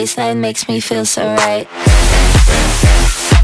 Baseline makes me feel so right.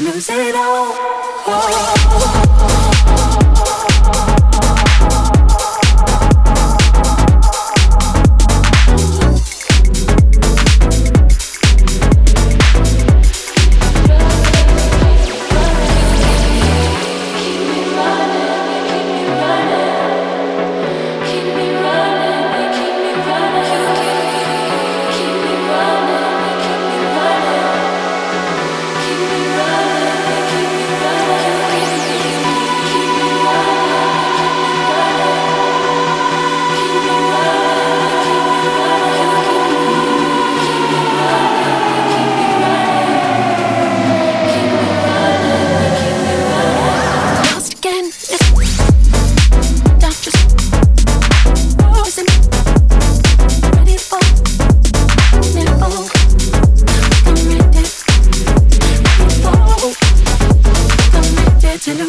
to lose it all. Oh.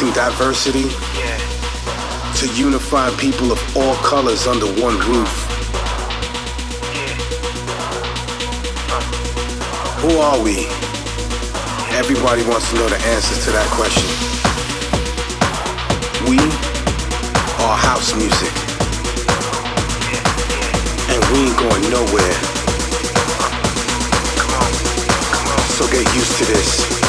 embracing diversity to unifying people of all colors under one roof. Who are we? Everybody wants to know the answers to that question. We are house music. And we ain't going nowhere. So get used to this.